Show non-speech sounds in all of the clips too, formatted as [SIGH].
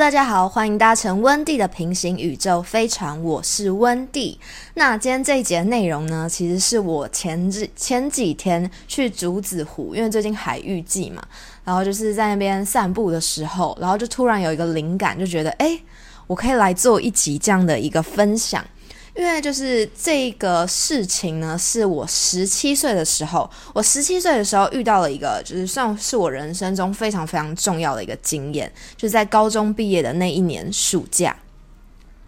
大家好，欢迎搭乘温蒂的平行宇宙飞船，我是温蒂。那今天这一节内容呢，其实是我前几前几天去竹子湖，因为最近海域季嘛，然后就是在那边散步的时候，然后就突然有一个灵感，就觉得哎，我可以来做一集这样的一个分享。因为就是这个事情呢，是我十七岁的时候，我十七岁的时候遇到了一个，就是算是我人生中非常非常重要的一个经验，就是在高中毕业的那一年暑假。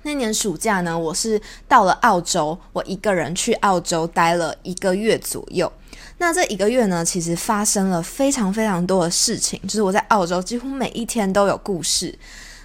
那年暑假呢，我是到了澳洲，我一个人去澳洲待了一个月左右。那这一个月呢，其实发生了非常非常多的事情，就是我在澳洲几乎每一天都有故事。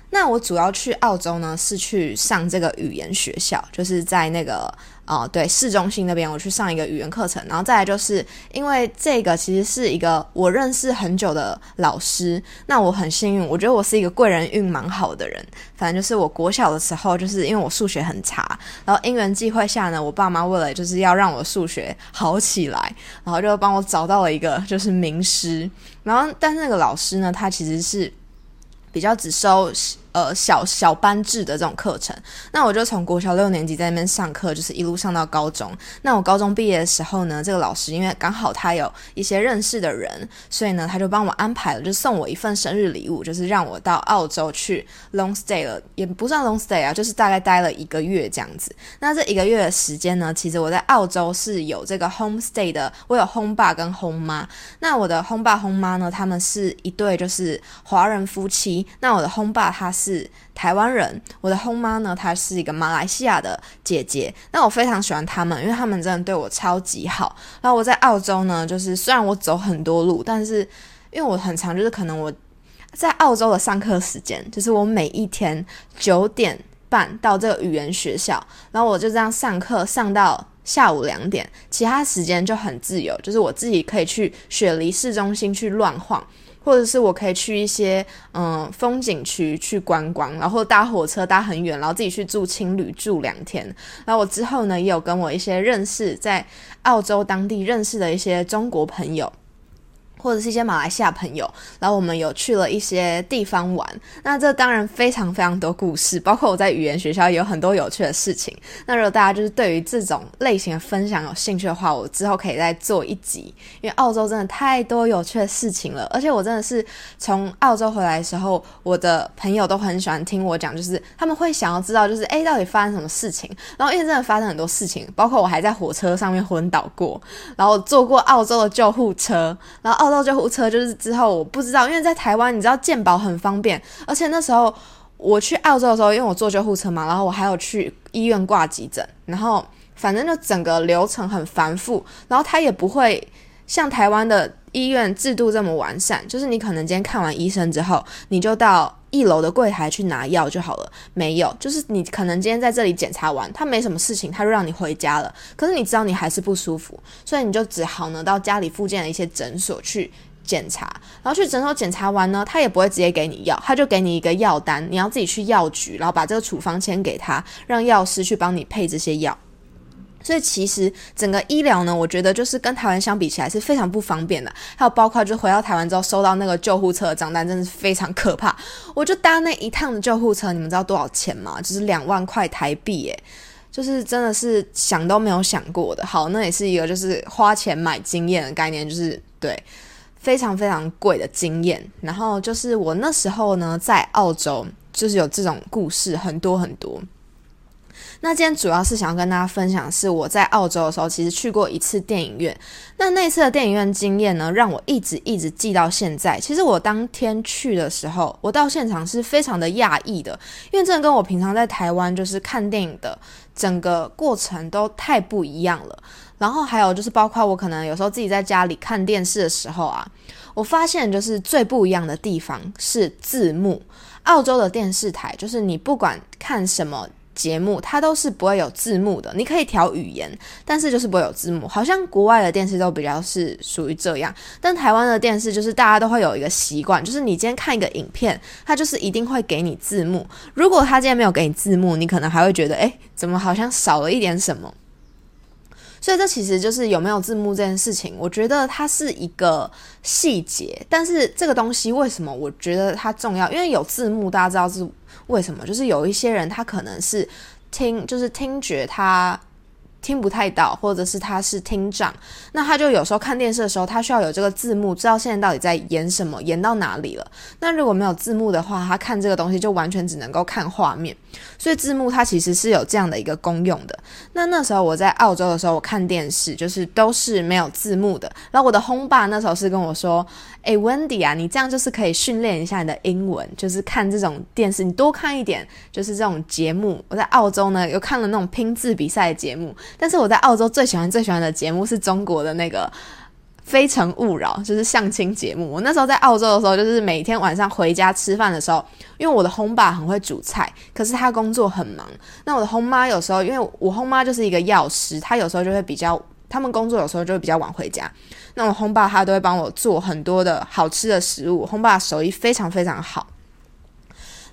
那我主要去澳洲呢，是去上这个语言学校，就是在那个哦，对，市中心那边，我去上一个语言课程。然后再来就是因为这个其实是一个我认识很久的老师，那我很幸运，我觉得我是一个贵人运蛮好的人。反正就是我国小的时候，就是因为我数学很差，然后因缘际会下呢，我爸妈为了就是要让我数学好起来，然后就帮我找到了一个就是名师。然后但是那个老师呢，他其实是比较只收。呃，小小班制的这种课程，那我就从国小六年级在那边上课，就是一路上到高中。那我高中毕业的时候呢，这个老师因为刚好他有一些认识的人，所以呢，他就帮我安排了，就送我一份生日礼物，就是让我到澳洲去 long stay 了，也不算 long stay 啊，就是大概待了一个月这样子。那这一个月的时间呢，其实我在澳洲是有这个 home stay 的，我有 home 爸跟 home 妈。那我的 home 爸 home 妈呢，他们是一对就是华人夫妻。那我的 home 爸他是。是台湾人，我的后妈呢，她是一个马来西亚的姐姐。那我非常喜欢他们，因为他们真的对我超级好。然后我在澳洲呢，就是虽然我走很多路，但是因为我很长，就是可能我在澳洲的上课时间，就是我每一天九点半到这个语言学校，然后我就这样上课上到下午两点，其他时间就很自由，就是我自己可以去雪梨市中心去乱晃。或者是我可以去一些嗯风景区去观光，然后搭火车搭很远，然后自己去住青旅住两天。然后我之后呢，也有跟我一些认识在澳洲当地认识的一些中国朋友。或者是一些马来西亚朋友，然后我们有去了一些地方玩。那这当然非常非常多故事，包括我在语言学校也有很多有趣的事情。那如果大家就是对于这种类型的分享有兴趣的话，我之后可以再做一集。因为澳洲真的太多有趣的事情了，而且我真的是从澳洲回来的时候，我的朋友都很喜欢听我讲，就是他们会想要知道，就是诶到底发生什么事情。然后因为真的发生很多事情，包括我还在火车上面昏倒过，然后坐过澳洲的救护车，然后澳到。救护车就是之后我不知道，因为在台湾你知道健保很方便，而且那时候我去澳洲的时候，因为我坐救护车嘛，然后我还有去医院挂急诊，然后反正就整个流程很繁复，然后他也不会像台湾的医院制度这么完善，就是你可能今天看完医生之后，你就到。一楼的柜台去拿药就好了，没有，就是你可能今天在这里检查完，他没什么事情，他就让你回家了。可是你知道你还是不舒服，所以你就只好呢到家里附近的一些诊所去检查，然后去诊所检查完呢，他也不会直接给你药，他就给你一个药单，你要自己去药局，然后把这个处方签给他，让药师去帮你配这些药。所以其实整个医疗呢，我觉得就是跟台湾相比起来是非常不方便的。还有包括就回到台湾之后收到那个救护车的账单，真的是非常可怕。我就搭那一趟的救护车，你们知道多少钱吗？就是两万块台币，耶，就是真的是想都没有想过的。好，那也是一个就是花钱买经验的概念，就是对非常非常贵的经验。然后就是我那时候呢在澳洲，就是有这种故事很多很多。那今天主要是想要跟大家分享，是我在澳洲的时候，其实去过一次电影院。那那次的电影院经验呢，让我一直一直记到现在。其实我当天去的时候，我到现场是非常的讶异的，因为真的跟我平常在台湾就是看电影的整个过程都太不一样了。然后还有就是，包括我可能有时候自己在家里看电视的时候啊，我发现就是最不一样的地方是字幕。澳洲的电视台就是你不管看什么。节目它都是不会有字幕的，你可以调语言，但是就是不会有字幕。好像国外的电视都比较是属于这样，但台湾的电视就是大家都会有一个习惯，就是你今天看一个影片，它就是一定会给你字幕。如果他今天没有给你字幕，你可能还会觉得，诶，怎么好像少了一点什么？所以这其实就是有没有字幕这件事情，我觉得它是一个细节，但是这个东西为什么我觉得它重要？因为有字幕，大家知道是为什么？就是有一些人他可能是听，就是听觉他。听不太到，或者是他是听障，那他就有时候看电视的时候，他需要有这个字幕，知道现在到底在演什么，演到哪里了。那如果没有字幕的话，他看这个东西就完全只能够看画面。所以字幕它其实是有这样的一个功用的。那那时候我在澳洲的时候，我看电视就是都是没有字幕的。然后我的轰爸那时候是跟我说：“诶 w e n d y 啊，你这样就是可以训练一下你的英文，就是看这种电视，你多看一点，就是这种节目。”我在澳洲呢，有看了那种拼字比赛的节目。但是我在澳洲最喜欢最喜欢的节目是中国的那个《非诚勿扰》，就是相亲节目。我那时候在澳洲的时候，就是每天晚上回家吃饭的时候，因为我的轰爸很会煮菜，可是他工作很忙。那我的轰妈有时候，因为我轰妈就是一个药师，她有时候就会比较，他们工作有时候就会比较晚回家。那我轰爸他都会帮我做很多的好吃的食物，轰爸手艺非常非常好。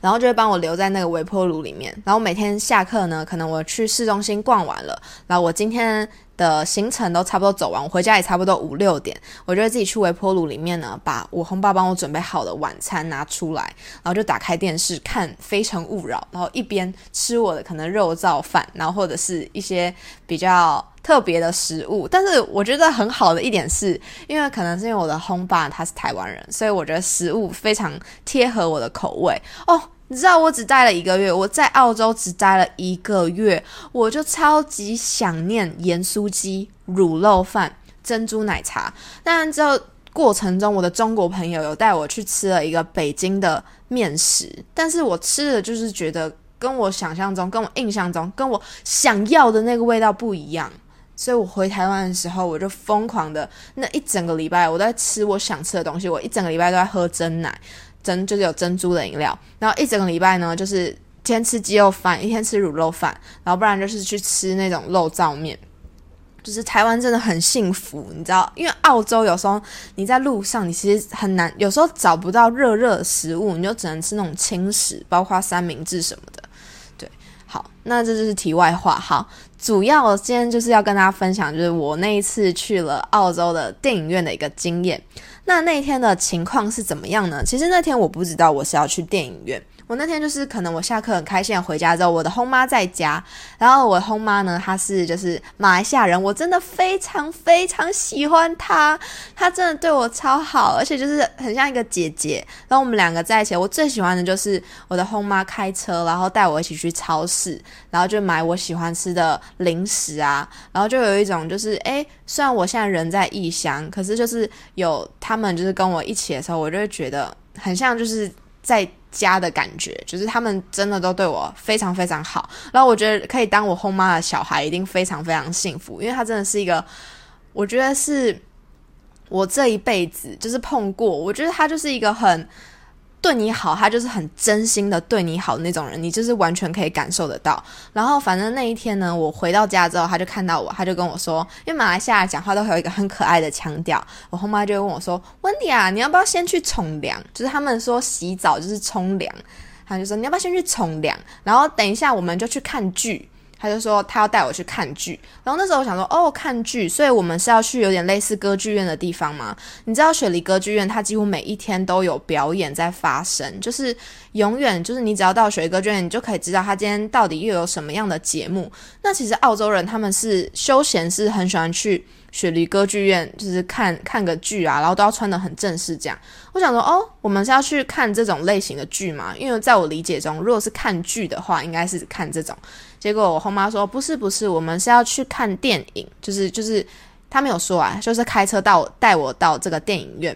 然后就会帮我留在那个微波炉里面。然后每天下课呢，可能我去市中心逛完了，然后我今天的行程都差不多走完，我回家也差不多五六点，我就会自己去微波炉里面呢，把我红爸帮我准备好的晚餐拿出来，然后就打开电视看《非诚勿扰》，然后一边吃我的可能肉燥饭，然后或者是一些比较特别的食物。但是我觉得很好的一点是，因为可能是因为我的轰爸他是台湾人，所以我觉得食物非常贴合我的口味哦。你知道我只待了一个月，我在澳洲只待了一个月，我就超级想念盐酥鸡、卤肉饭、珍珠奶茶。当然，这过程中我的中国朋友有带我去吃了一个北京的面食，但是我吃的就是觉得跟我想象中、跟我印象中、跟我想要的那个味道不一样。所以我回台湾的时候，我就疯狂的那一整个礼拜，我都在吃我想吃的东西，我一整个礼拜都在喝真奶。珍就是有珍珠的饮料，然后一整个礼拜呢，就是一天吃鸡肉饭，一天吃卤肉饭，然后不然就是去吃那种肉燥面。就是台湾真的很幸福，你知道，因为澳洲有时候你在路上，你其实很难，有时候找不到热热的食物，你就只能吃那种轻食，包括三明治什么的。对，好，那这就是题外话。好，主要今天就是要跟大家分享，就是我那一次去了澳洲的电影院的一个经验。那那天的情况是怎么样呢？其实那天我不知道我是要去电影院。我那天就是可能我下课很开心回家之后，我的轰妈在家，然后我轰妈呢，她是就是马来西亚人，我真的非常非常喜欢她，她真的对我超好，而且就是很像一个姐姐。然后我们两个在一起，我最喜欢的就是我的轰妈开车，然后带我一起去超市，然后就买我喜欢吃的零食啊，然后就有一种就是诶，虽然我现在人在异乡，可是就是有他们就是跟我一起的时候，我就会觉得很像就是在。家的感觉，就是他们真的都对我非常非常好，然后我觉得可以当我后妈的小孩，一定非常非常幸福，因为他真的是一个，我觉得是我这一辈子就是碰过，我觉得他就是一个很。对你好，他就是很真心的对你好那种人，你就是完全可以感受得到。然后反正那一天呢，我回到家之后，他就看到我，他就跟我说，因为马来西亚讲话都会有一个很可爱的腔调，我后妈就会问我说：“温迪啊，你要不要先去冲凉？就是他们说洗澡就是冲凉，他就说你要不要先去冲凉？然后等一下我们就去看剧。”他就说他要带我去看剧，然后那时候我想说哦看剧，所以我们是要去有点类似歌剧院的地方吗？你知道雪梨歌剧院它几乎每一天都有表演在发生，就是永远就是你只要到雪梨歌剧院，你就可以知道他今天到底又有什么样的节目。那其实澳洲人他们是休闲是很喜欢去。雪梨歌剧院就是看看个剧啊，然后都要穿的很正式这样。我想说，哦，我们是要去看这种类型的剧吗？因为在我理解中，如果是看剧的话，应该是看这种。结果我后妈说，不是不是，我们是要去看电影，就是就是他没有说啊，就是开车到带我到这个电影院。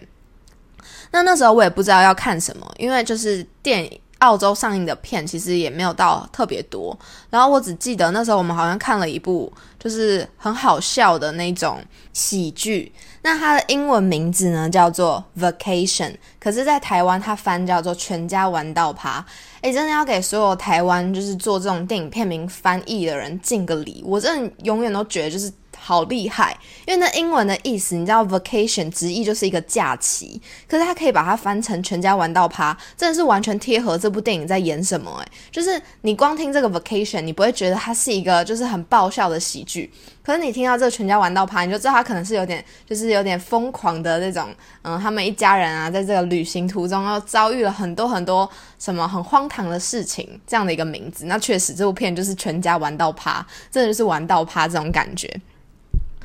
那那时候我也不知道要看什么，因为就是电影。澳洲上映的片其实也没有到特别多，然后我只记得那时候我们好像看了一部就是很好笑的那种喜剧，那它的英文名字呢叫做《Vacation》，可是，在台湾它翻叫做《全家玩到趴》。哎，真的要给所有台湾就是做这种电影片名翻译的人敬个礼，我真的永远都觉得就是。好厉害，因为那英文的意思你知道，vacation 直译就是一个假期，可是他可以把它翻成全家玩到趴，真的是完全贴合这部电影在演什么诶，就是你光听这个 vacation，你不会觉得它是一个就是很爆笑的喜剧。可是你听到这个全家玩到趴，你就知道他可能是有点，就是有点疯狂的那种，嗯，他们一家人啊，在这个旅行途中又遭遇了很多很多什么很荒唐的事情，这样的一个名字。那确实，这部片就是全家玩到趴，真的就是玩到趴这种感觉。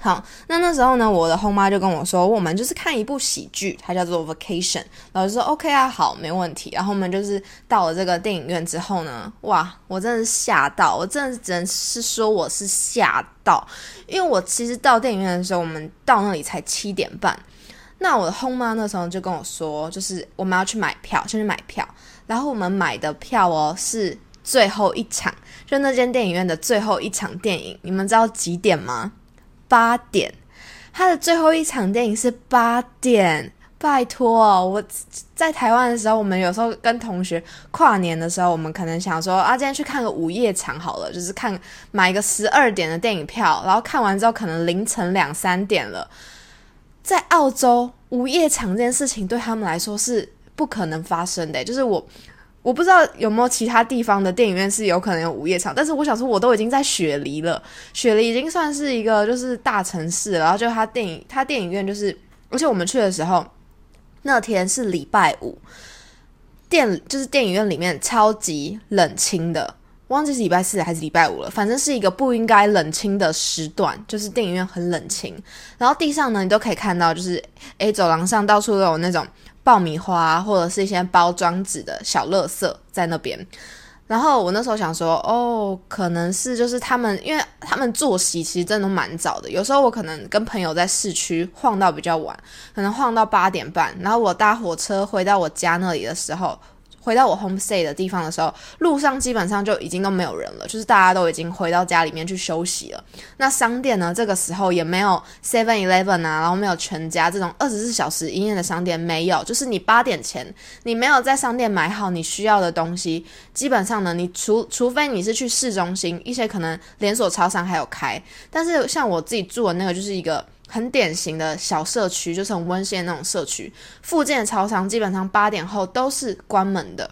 好，那那时候呢，我的后妈就跟我说，我们就是看一部喜剧，它叫做《Vacation》。老师说 OK 啊，好，没问题。然后我们就是到了这个电影院之后呢，哇，我真的是吓到，我真的只能是说我是吓到，因为我其实到电影院的时候，我们到那里才七点半。那我的后妈那时候就跟我说，就是我们要去买票，先去买票。然后我们买的票哦是最后一场，就那间电影院的最后一场电影。你们知道几点吗？八点，他的最后一场电影是八点。拜托，我在台湾的时候，我们有时候跟同学跨年的时候，我们可能想说啊，今天去看个午夜场好了，就是看买一个十二点的电影票，然后看完之后可能凌晨两三点了。在澳洲，午夜场这件事情对他们来说是不可能发生的，就是我。我不知道有没有其他地方的电影院是有可能有午夜场，但是我想说，我都已经在雪梨了，雪梨已经算是一个就是大城市。然后就它电影，它电影院就是，而且我们去的时候那天是礼拜五，电就是电影院里面超级冷清的，忘记是礼拜四还是礼拜五了，反正是一个不应该冷清的时段，就是电影院很冷清。然后地上呢，你都可以看到，就是诶，走廊上到处都有那种。爆米花或者是一些包装纸的小垃圾在那边，然后我那时候想说，哦，可能是就是他们，因为他们作息其实真的蛮早的。有时候我可能跟朋友在市区晃到比较晚，可能晃到八点半，然后我搭火车回到我家那里的时候。回到我 home stay 的地方的时候，路上基本上就已经都没有人了，就是大家都已经回到家里面去休息了。那商店呢，这个时候也没有 Seven Eleven 啊，然后没有全家这种二十四小时营业的商店，没有。就是你八点前你没有在商店买好你需要的东西，基本上呢，你除除非你是去市中心，一些可能连锁超商还有开，但是像我自己住的那个就是一个。很典型的小社区，就是很温馨的那种社区。附近的超商基本上八点后都是关门的，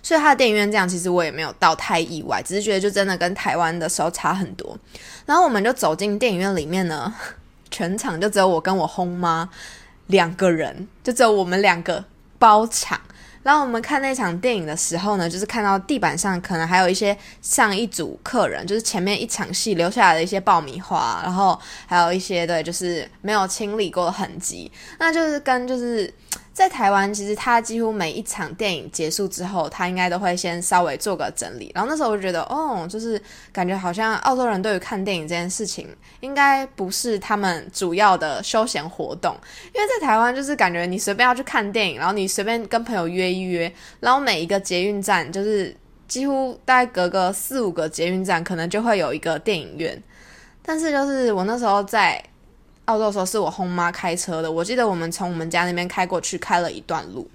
所以他的电影院这样，其实我也没有到太意外，只是觉得就真的跟台湾的时候差很多。然后我们就走进电影院里面呢，[LAUGHS] 全场就只有我跟我轰妈两个人，就只有我们两个包场。然后我们看那场电影的时候呢，就是看到地板上可能还有一些上一组客人，就是前面一场戏留下来的一些爆米花，然后还有一些对，就是没有清理过的痕迹，那就是跟就是。在台湾，其实他几乎每一场电影结束之后，他应该都会先稍微做个整理。然后那时候我就觉得，哦，就是感觉好像澳洲人对于看电影这件事情，应该不是他们主要的休闲活动。因为在台湾，就是感觉你随便要去看电影，然后你随便跟朋友约一约，然后每一个捷运站，就是几乎大概隔个四五个捷运站，可能就会有一个电影院。但是就是我那时候在。澳洲的时候是我轰妈开车的，我记得我们从我们家那边开过去，开了一段路。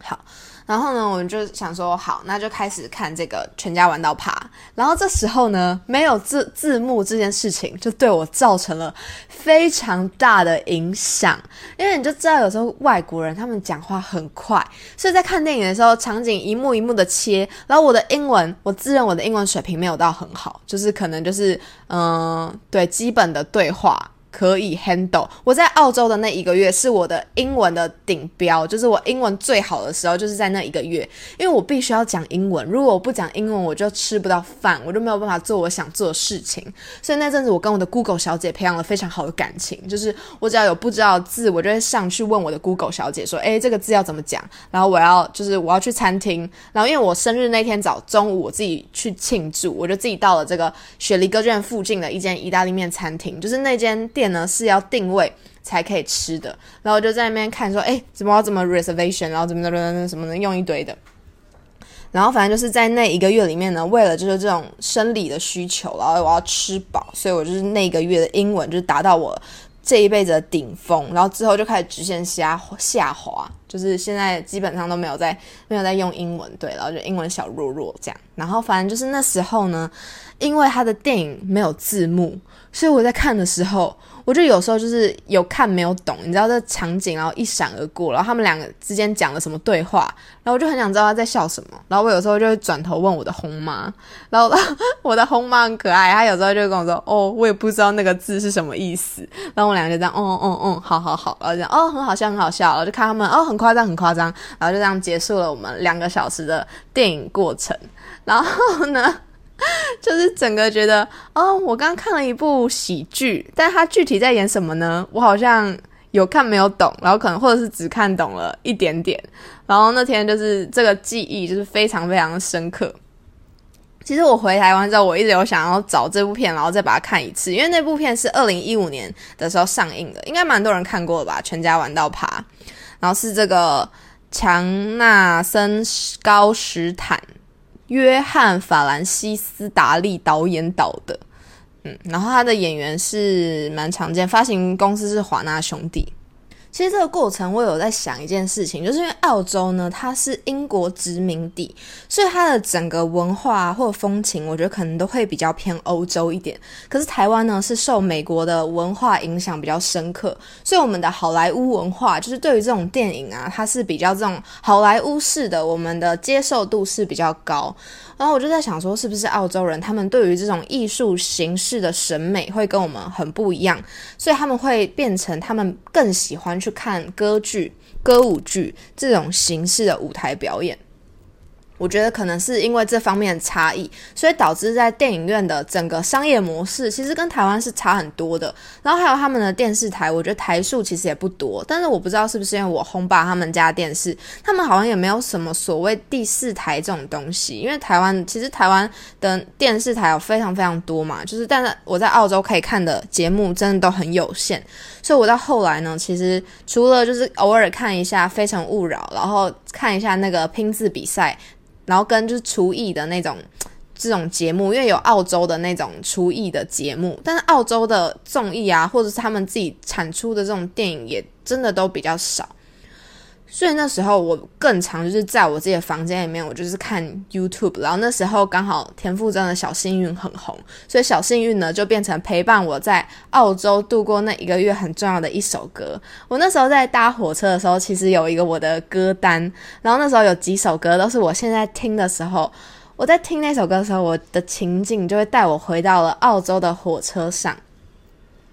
好，然后呢，我们就想说，好，那就开始看这个全家玩到趴。然后这时候呢，没有字字幕这件事情，就对我造成了非常大的影响。因为你就知道，有时候外国人他们讲话很快，所以在看电影的时候，场景一幕一幕的切。然后我的英文，我自认我的英文水平没有到很好，就是可能就是嗯，对基本的对话。可以 handle。我在澳洲的那一个月是我的英文的顶标，就是我英文最好的时候，就是在那一个月，因为我必须要讲英文。如果我不讲英文，我就吃不到饭，我就没有办法做我想做的事情。所以那阵子，我跟我的 Google 小姐培养了非常好的感情，就是我只要有不知道字，我就会上去问我的 Google 小姐说：“诶，这个字要怎么讲？”然后我要就是我要去餐厅，然后因为我生日那天早中午我自己去庆祝，我就自己到了这个雪梨歌剧院附近的一间意大利面餐厅，就是那间。店呢是要定位才可以吃的，然后我就在那边看说，哎，怎么怎么 reservation，然后怎么怎么什么的用一堆的，然后反正就是在那一个月里面呢，为了就是这种生理的需求，然后我要吃饱，所以我就是那个月的英文就是达到我这一辈子的顶峰，然后之后就开始直线下下滑。就是现在基本上都没有在没有在用英文，对，然后就英文小弱弱这样。然后反正就是那时候呢，因为他的电影没有字幕，所以我在看的时候。我就有时候就是有看没有懂，你知道这场景，然后一闪而过，然后他们两个之间讲了什么对话，然后我就很想知道他在笑什么，然后我有时候就会转头问我的红妈，然后我的红妈很可爱，她有时候就跟我说，哦，我也不知道那个字是什么意思，然后我两个就这样，哦哦哦，好好好，然后这样，哦，很好笑，很好笑，然后就看他们，哦，很夸张，很夸张，然后就这样结束了我们两个小时的电影过程，然后呢？[LAUGHS] [LAUGHS] 就是整个觉得，哦，我刚看了一部喜剧，但它具体在演什么呢？我好像有看没有懂，然后可能或者是只看懂了一点点。然后那天就是这个记忆就是非常非常深刻。其实我回台湾之后，我一直有想要找这部片，然后再把它看一次，因为那部片是二零一五年的时候上映的，应该蛮多人看过吧？全家玩到爬，然后是这个强纳森高史坦。约翰·法兰西斯·达利导演导的，嗯，然后他的演员是蛮常见，发行公司是华纳兄弟。其实这个过程，我有在想一件事情，就是因为澳洲呢，它是英国殖民地，所以它的整个文化或风情，我觉得可能都会比较偏欧洲一点。可是台湾呢，是受美国的文化影响比较深刻，所以我们的好莱坞文化，就是对于这种电影啊，它是比较这种好莱坞式的，我们的接受度是比较高。然后我就在想说，是不是澳洲人他们对于这种艺术形式的审美会跟我们很不一样，所以他们会变成他们更喜欢去看歌剧、歌舞剧这种形式的舞台表演。我觉得可能是因为这方面的差异，所以导致在电影院的整个商业模式其实跟台湾是差很多的。然后还有他们的电视台，我觉得台数其实也不多。但是我不知道是不是因为我轰爸他们家电视，他们好像也没有什么所谓第四台这种东西。因为台湾其实台湾的电视台有非常非常多嘛，就是但是我在澳洲可以看的节目真的都很有限。所以我到后来呢，其实除了就是偶尔看一下《非诚勿扰》，然后看一下那个拼字比赛。然后跟就是厨艺的那种这种节目，因为有澳洲的那种厨艺的节目，但是澳洲的综艺啊，或者是他们自己产出的这种电影，也真的都比较少。所以那时候我更常就是在我自己的房间里面，我就是看 YouTube。然后那时候刚好田馥甄的小幸运很红，所以小幸运呢就变成陪伴我在澳洲度过那一个月很重要的一首歌。我那时候在搭火车的时候，其实有一个我的歌单，然后那时候有几首歌都是我现在听的时候，我在听那首歌的时候，我的情境就会带我回到了澳洲的火车上。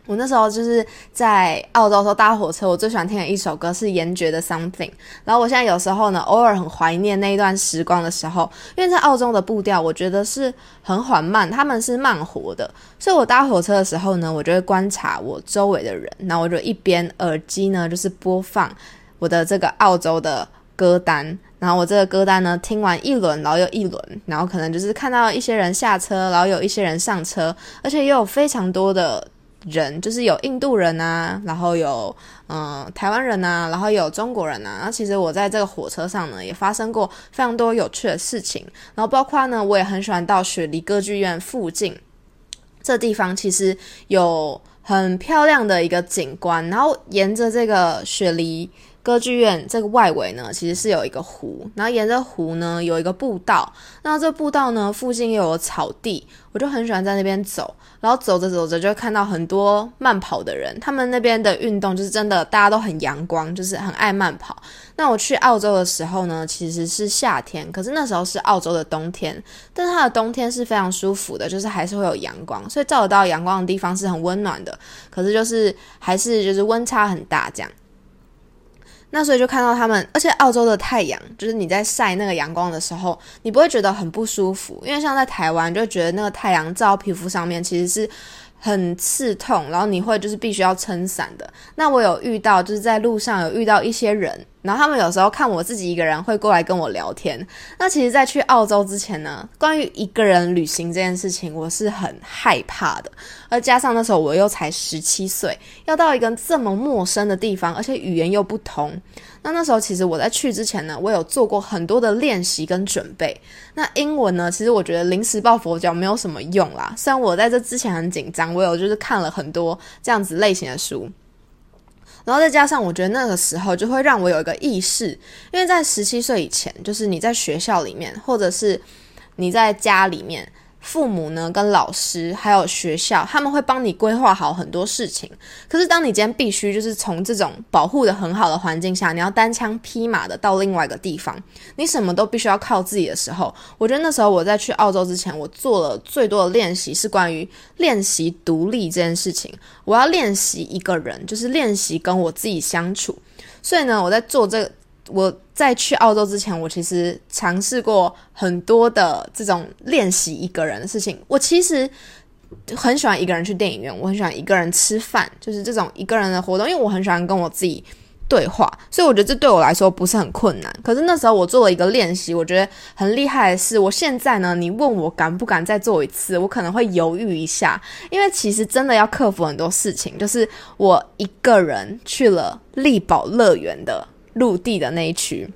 我那时候就是在澳洲时候搭火车，我最喜欢听的一首歌是严爵的《Something》。然后我现在有时候呢，偶尔很怀念那一段时光的时候，因为在澳洲的步调，我觉得是很缓慢，他们是慢活的。所以我搭火车的时候呢，我就会观察我周围的人，然后我就一边耳机呢就是播放我的这个澳洲的歌单，然后我这个歌单呢听完一轮，然后又一轮，然后可能就是看到一些人下车，然后有一些人上车，而且也有非常多的。人就是有印度人啊，然后有嗯台湾人啊，然后有中国人啊。那其实我在这个火车上呢，也发生过非常多有趣的事情。然后包括呢，我也很喜欢到雪梨歌剧院附近这地方，其实有很漂亮的一个景观。然后沿着这个雪梨。歌剧院这个外围呢，其实是有一个湖，然后沿着湖呢有一个步道，那这步道呢附近又有草地，我就很喜欢在那边走，然后走着走着就看到很多慢跑的人，他们那边的运动就是真的大家都很阳光，就是很爱慢跑。那我去澳洲的时候呢，其实是夏天，可是那时候是澳洲的冬天，但是它的冬天是非常舒服的，就是还是会有阳光，所以照得到阳光的地方是很温暖的，可是就是还是就是温差很大这样。那所以就看到他们，而且澳洲的太阳，就是你在晒那个阳光的时候，你不会觉得很不舒服，因为像在台湾就觉得那个太阳照皮肤上面其实是。很刺痛，然后你会就是必须要撑伞的。那我有遇到，就是在路上有遇到一些人，然后他们有时候看我自己一个人会过来跟我聊天。那其实，在去澳洲之前呢，关于一个人旅行这件事情，我是很害怕的。而加上那时候我又才十七岁，要到一个这么陌生的地方，而且语言又不同。那那时候其实我在去之前呢，我有做过很多的练习跟准备。那英文呢，其实我觉得临时抱佛脚没有什么用啦。虽然我在这之前很紧张，我有就是看了很多这样子类型的书。然后再加上我觉得那个时候就会让我有一个意识，因为在十七岁以前，就是你在学校里面，或者是你在家里面。父母呢，跟老师还有学校，他们会帮你规划好很多事情。可是，当你今天必须就是从这种保护的很好的环境下，你要单枪匹马的到另外一个地方，你什么都必须要靠自己的时候，我觉得那时候我在去澳洲之前，我做了最多的练习是关于练习独立这件事情。我要练习一个人，就是练习跟我自己相处。所以呢，我在做这个。我在去澳洲之前，我其实尝试过很多的这种练习一个人的事情。我其实很喜欢一个人去电影院，我很喜欢一个人吃饭，就是这种一个人的活动，因为我很喜欢跟我自己对话，所以我觉得这对我来说不是很困难。可是那时候我做了一个练习，我觉得很厉害的是，我现在呢，你问我敢不敢再做一次，我可能会犹豫一下，因为其实真的要克服很多事情。就是我一个人去了力宝乐园的。陆地的那一区。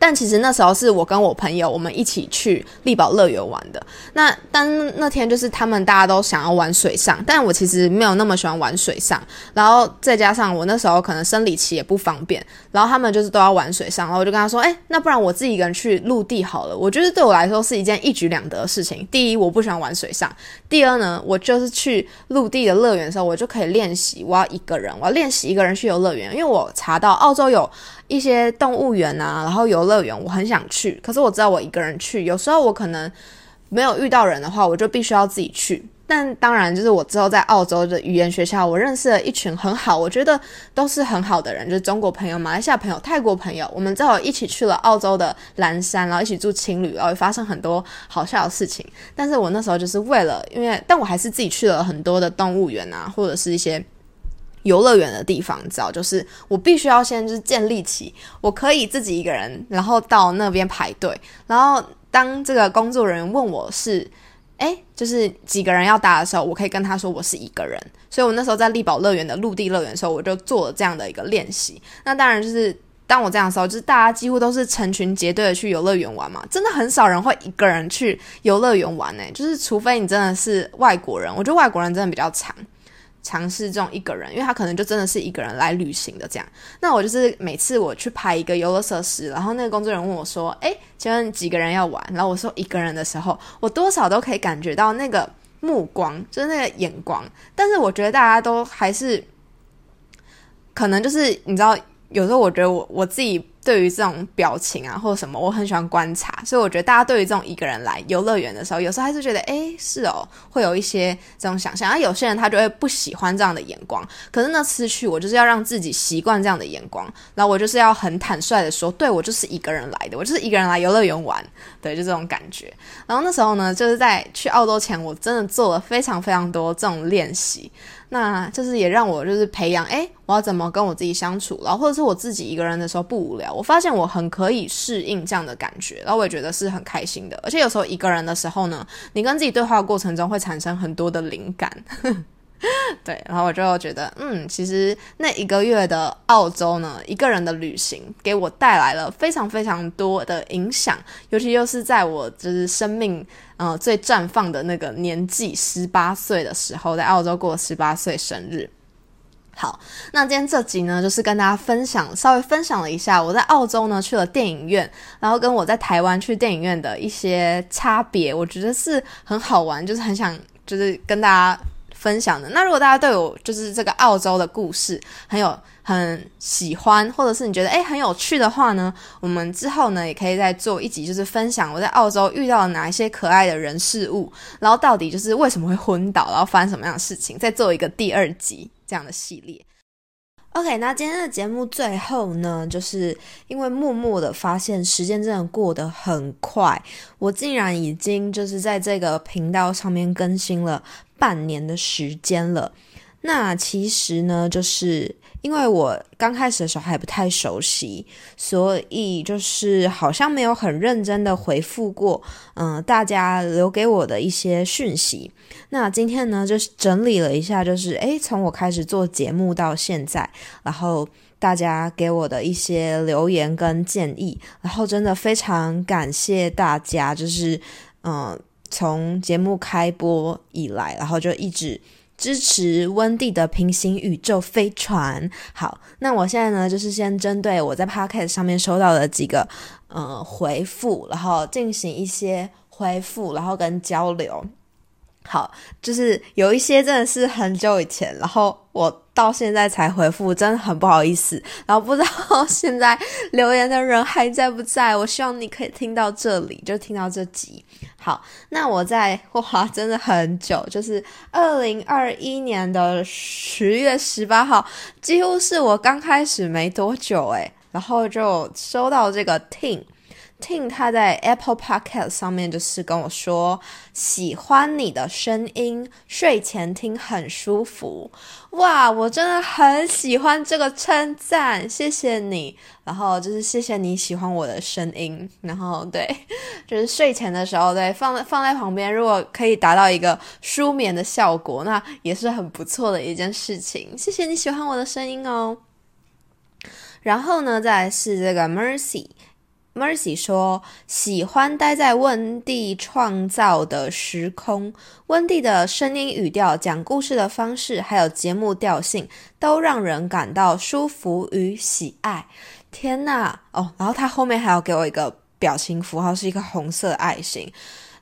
但其实那时候是我跟我朋友我们一起去力宝乐园玩的。那但那天就是他们大家都想要玩水上，但我其实没有那么喜欢玩水上。然后再加上我那时候可能生理期也不方便，然后他们就是都要玩水上，然后我就跟他说：“哎，那不然我自己一个人去陆地好了。”我觉得对我来说是一件一举两得的事情。第一，我不喜欢玩水上；第二呢，我就是去陆地的乐园的时候，我就可以练习我要一个人，我要练习一个人去游乐园。因为我查到澳洲有。一些动物园啊，然后游乐园，我很想去。可是我知道我一个人去，有时候我可能没有遇到人的话，我就必须要自己去。但当然，就是我之后在澳洲的语言学校，我认识了一群很好，我觉得都是很好的人，就是中国朋友、马来西亚朋友、泰国朋友。我们之后一起去了澳洲的蓝山，然后一起住情侣，然后发生很多好笑的事情。但是我那时候就是为了，因为但我还是自己去了很多的动物园啊，或者是一些。游乐园的地方，你知道，就是我必须要先就是建立起，我可以自己一个人，然后到那边排队，然后当这个工作人员问我是，哎，就是几个人要搭的时候，我可以跟他说我是一个人。所以我那时候在力宝乐园的陆地乐园的时候，我就做了这样的一个练习。那当然就是当我这样的时候，就是大家几乎都是成群结队的去游乐园玩嘛，真的很少人会一个人去游乐园玩呢，就是除非你真的是外国人，我觉得外国人真的比较惨。尝试这种一个人，因为他可能就真的是一个人来旅行的这样。那我就是每次我去拍一个游乐设施，然后那个工作人员问我说：“哎，请问几个人要玩？”然后我说一个人的时候，我多少都可以感觉到那个目光，就是那个眼光。但是我觉得大家都还是可能就是你知道，有时候我觉得我我自己。对于这种表情啊，或者什么，我很喜欢观察，所以我觉得大家对于这种一个人来游乐园的时候，有时候还是觉得，哎，是哦，会有一些这种想象。而有些人他就会不喜欢这样的眼光。可是那次去，我就是要让自己习惯这样的眼光，然后我就是要很坦率的说，对我就是一个人来的，我就是一个人来游乐园玩，对，就这种感觉。然后那时候呢，就是在去澳洲前，我真的做了非常非常多这种练习。那就是也让我就是培养，哎，我要怎么跟我自己相处，然后或者是我自己一个人的时候不无聊，我发现我很可以适应这样的感觉，然后我也觉得是很开心的。而且有时候一个人的时候呢，你跟自己对话的过程中会产生很多的灵感。[LAUGHS] [LAUGHS] 对，然后我就觉得，嗯，其实那一个月的澳洲呢，一个人的旅行给我带来了非常非常多的影响，尤其又是在我就是生命呃最绽放的那个年纪，十八岁的时候，在澳洲过十八岁生日。好，那今天这集呢，就是跟大家分享，稍微分享了一下我在澳洲呢去了电影院，然后跟我在台湾去电影院的一些差别，我觉得是很好玩，就是很想就是跟大家。分享的那如果大家对我就是这个澳洲的故事很有很喜欢，或者是你觉得诶很有趣的话呢，我们之后呢也可以再做一集，就是分享我在澳洲遇到了哪一些可爱的人事物，然后到底就是为什么会昏倒，然后发生什么样的事情，再做一个第二集这样的系列。OK，那今天的节目最后呢，就是因为默默的发现时间真的过得很快，我竟然已经就是在这个频道上面更新了半年的时间了。那其实呢，就是。因为我刚开始的时候还不太熟悉，所以就是好像没有很认真的回复过，嗯，大家留给我的一些讯息。那今天呢，就是整理了一下，就是诶，从我开始做节目到现在，然后大家给我的一些留言跟建议，然后真的非常感谢大家，就是嗯，从节目开播以来，然后就一直。支持温蒂的平行宇宙飞船。好，那我现在呢，就是先针对我在 Podcast 上面收到的几个呃回复，然后进行一些回复，然后跟交流。好，就是有一些真的是很久以前，然后我到现在才回复，真的很不好意思。然后不知道 [LAUGHS] 现在留言的人还在不在？我希望你可以听到这里，就听到这集。好，那我在哇，真的很久，就是二零二一年的十月十八号，几乎是我刚开始没多久诶，然后就收到这个 tin。听他在 Apple Podcast 上面就是跟我说喜欢你的声音，睡前听很舒服。哇，我真的很喜欢这个称赞，谢谢你。然后就是谢谢你喜欢我的声音。然后对，就是睡前的时候，对放在放在旁边，如果可以达到一个舒眠的效果，那也是很不错的一件事情。谢谢你喜欢我的声音哦。然后呢，再是这个 Mercy。Mercy 说：“喜欢待在温蒂创造的时空，温蒂的声音、语调、讲故事的方式，还有节目调性，都让人感到舒服与喜爱。”天呐，哦，然后他后面还要给我一个表情符号，是一个红色爱心。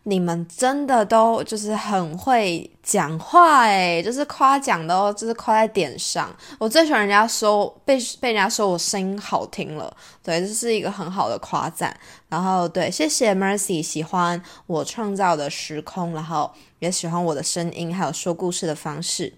你们真的都就是很会讲话诶，就是夸奖的哦就是夸在点上。我最喜欢人家说被被人家说我声音好听了，对，这是一个很好的夸赞。然后对，谢谢 Mercy 喜欢我创造的时空，然后也喜欢我的声音，还有说故事的方式。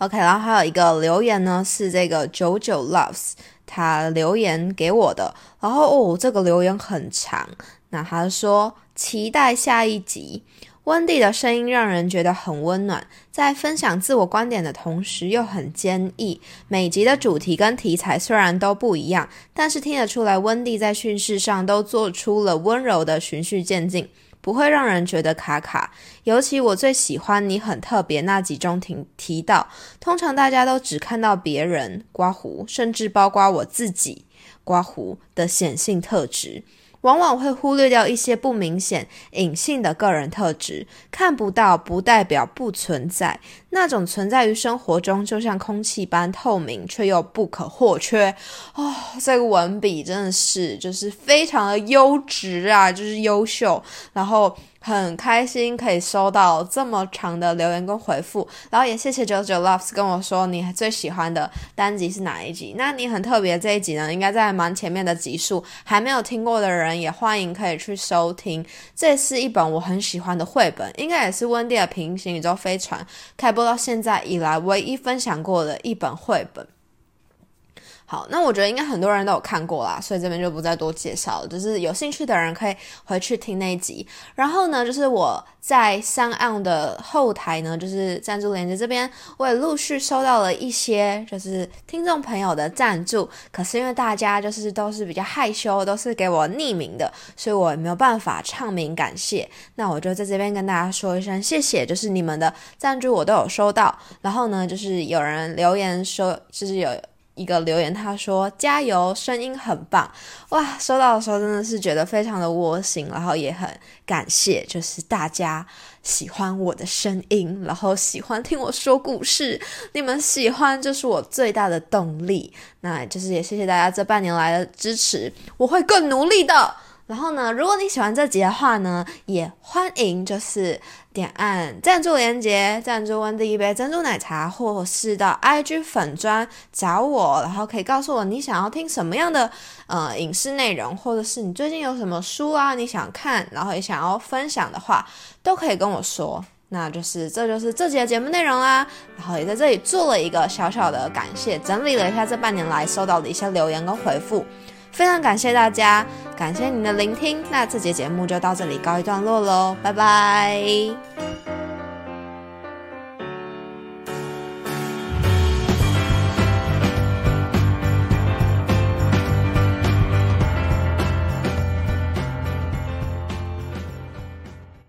OK，然后还有一个留言呢，是这个九九 Loves 他留言给我的。然后哦，这个留言很长，那他说。期待下一集，温蒂的声音让人觉得很温暖，在分享自我观点的同时又很坚毅。每集的主题跟题材虽然都不一样，但是听得出来温蒂在叙事上都做出了温柔的循序渐进，不会让人觉得卡卡。尤其我最喜欢你很特别那集中提提到，通常大家都只看到别人刮胡，甚至包括我自己刮胡的显性特质。往往会忽略掉一些不明显、隐性的个人特质，看不到不代表不存在。那种存在于生活中，就像空气般透明，却又不可或缺。哦，这个文笔真的是就是非常的优质啊，就是优秀。然后。很开心可以收到这么长的留言跟回复，然后也谢谢九九 loves 跟我说你最喜欢的单集是哪一集。那你很特别这一集呢，应该在蛮前面的集数，还没有听过的人也欢迎可以去收听。这是一本我很喜欢的绘本，应该也是温蒂的平行宇宙飞船开播到现在以来唯一分享过的一本绘本。好，那我觉得应该很多人都有看过啦，所以这边就不再多介绍了。就是有兴趣的人可以回去听那一集。然后呢，就是我在三岸的后台呢，就是赞助链接这边，我也陆续收到了一些就是听众朋友的赞助。可是因为大家就是都是比较害羞，都是给我匿名的，所以我也没有办法唱名感谢。那我就在这边跟大家说一声谢谢，就是你们的赞助我都有收到。然后呢，就是有人留言说，就是有。一个留言，他说：“加油，声音很棒！”哇，收到的时候真的是觉得非常的窝心，然后也很感谢，就是大家喜欢我的声音，然后喜欢听我说故事，你们喜欢就是我最大的动力。那就是也谢谢大家这半年来的支持，我会更努力的。然后呢，如果你喜欢这集的话呢，也欢迎就是点按赞助链接，赞助温蒂一杯珍珠奶茶，或是到 IG 粉砖找我，然后可以告诉我你想要听什么样的呃影视内容，或者是你最近有什么书啊你想看，然后也想要分享的话，都可以跟我说。那就是这就是这集的节目内容啦，然后也在这里做了一个小小的感谢，整理了一下这半年来收到的一些留言跟回复。非常感谢大家，感谢您的聆听。那这节节目就到这里告一段落喽，拜拜。